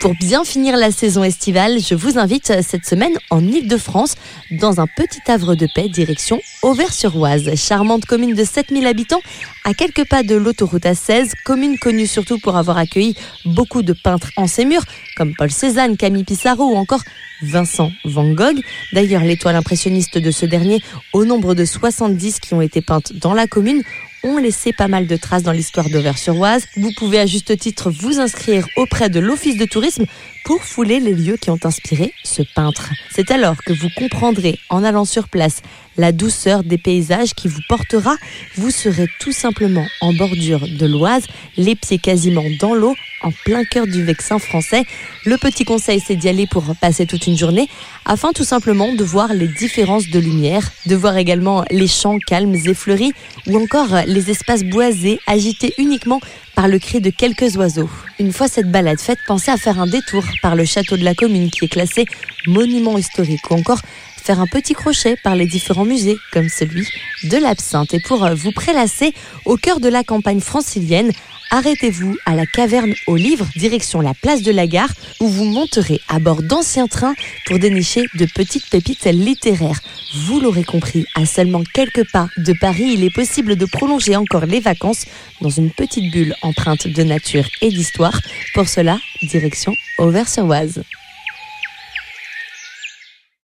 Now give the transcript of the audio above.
Pour bien finir la saison estivale, je vous invite cette semaine en Ile-de-France, dans un petit havre de paix direction Auvers-sur-Oise. Charmante commune de 7000 habitants, à quelques pas de l'autoroute A16, commune connue surtout pour avoir accueilli beaucoup de peintres en ses murs, comme Paul Cézanne, Camille Pissarro ou encore Vincent Van Gogh. D'ailleurs, l'étoile impressionniste de ce dernier, au nombre de 70 qui ont été peintes dans la commune, ont laissé pas mal de traces dans l'histoire d'Auvers-sur-Oise. Vous pouvez à juste titre vous inscrire auprès de l'Office de tourisme pour fouler les lieux qui ont inspiré ce peintre. C'est alors que vous comprendrez, en allant sur place, la douceur des paysages qui vous portera. Vous serez tout simplement en bordure de l'Oise, les pieds quasiment dans l'eau, en plein cœur du Vexin français. Le petit conseil, c'est d'y aller pour passer toute une journée, afin tout simplement de voir les différences de lumière, de voir également les champs calmes et fleuris, ou encore les espaces boisés agités uniquement par le cri de quelques oiseaux. Une fois cette balade faite, pensez à faire un détour par le château de la commune qui est classé monument historique, ou encore faire un petit crochet par les différents musées, comme celui de l'Absinthe. Et pour vous prélasser au cœur de la campagne francilienne, arrêtez-vous à la caverne aux livres, direction la place de la gare, où vous monterez à bord d'anciens trains pour dénicher de petites pépites littéraires. Vous l'aurez compris, à seulement quelques pas de Paris, il est possible de prolonger encore les vacances dans une petite bulle empreinte de nature et d'histoire. Pour cela, direction Auvers-sur-Oise.